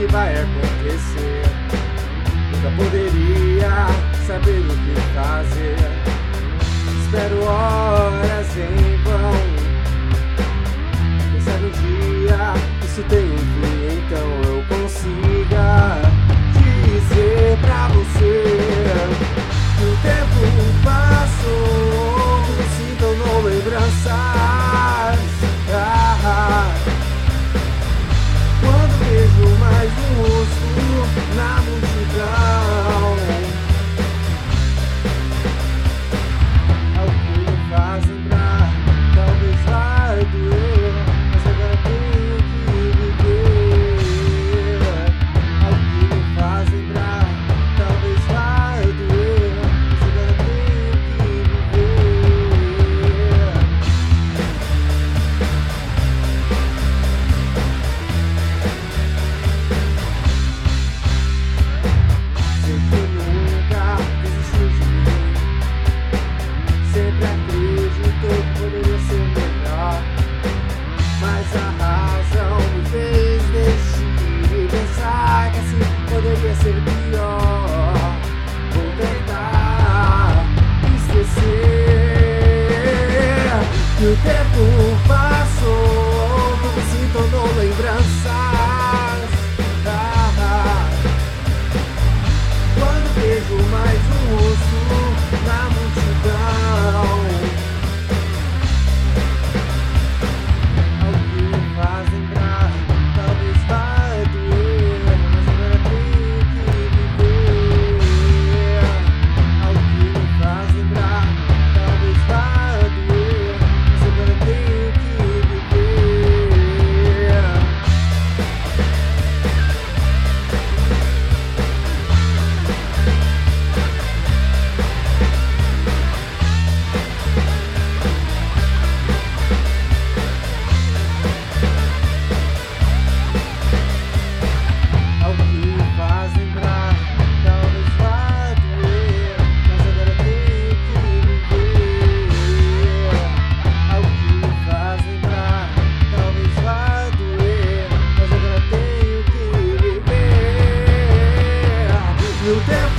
que vai acontecer. Nunca poderia saber o que fazer. Espero horas. tempo.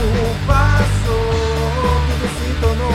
tu paso, tu besito no